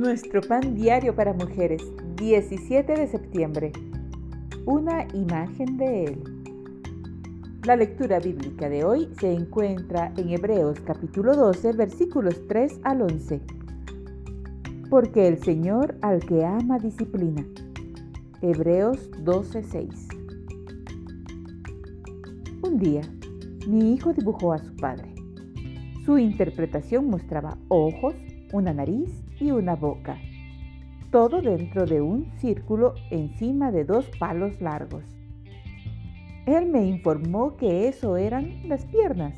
Nuestro pan diario para mujeres, 17 de septiembre. Una imagen de Él. La lectura bíblica de hoy se encuentra en Hebreos capítulo 12 versículos 3 al 11. Porque el Señor al que ama disciplina. Hebreos 12:6. Un día, mi hijo dibujó a su padre. Su interpretación mostraba ojos, una nariz y una boca. Todo dentro de un círculo encima de dos palos largos. Él me informó que eso eran las piernas.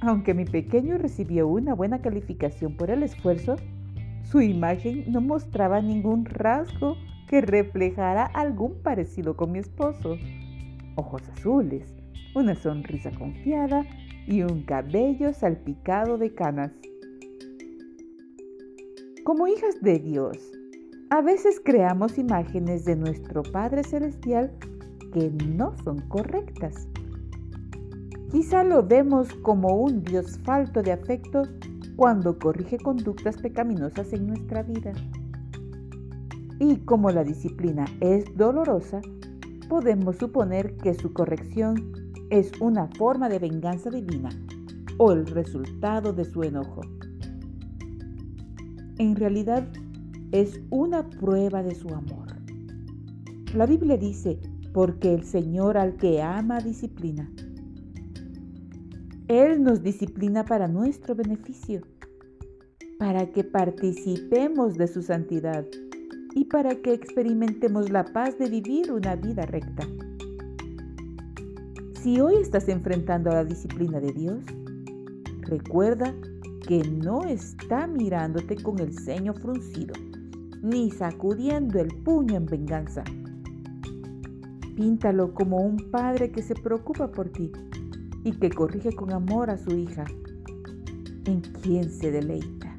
Aunque mi pequeño recibió una buena calificación por el esfuerzo, su imagen no mostraba ningún rasgo que reflejara algún parecido con mi esposo. Ojos azules, una sonrisa confiada y un cabello salpicado de canas. Como hijas de Dios, a veces creamos imágenes de nuestro Padre Celestial que no son correctas. Quizá lo vemos como un Dios falto de afecto cuando corrige conductas pecaminosas en nuestra vida. Y como la disciplina es dolorosa, podemos suponer que su corrección es una forma de venganza divina o el resultado de su enojo en realidad es una prueba de su amor. La Biblia dice, porque el Señor al que ama disciplina. Él nos disciplina para nuestro beneficio, para que participemos de su santidad y para que experimentemos la paz de vivir una vida recta. Si hoy estás enfrentando a la disciplina de Dios, recuerda que no está mirándote con el ceño fruncido, ni sacudiendo el puño en venganza. Píntalo como un padre que se preocupa por ti y que corrige con amor a su hija, en quien se deleita.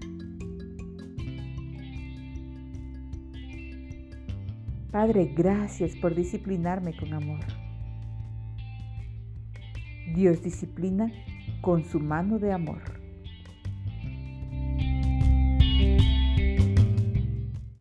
Padre, gracias por disciplinarme con amor. Dios disciplina con su mano de amor.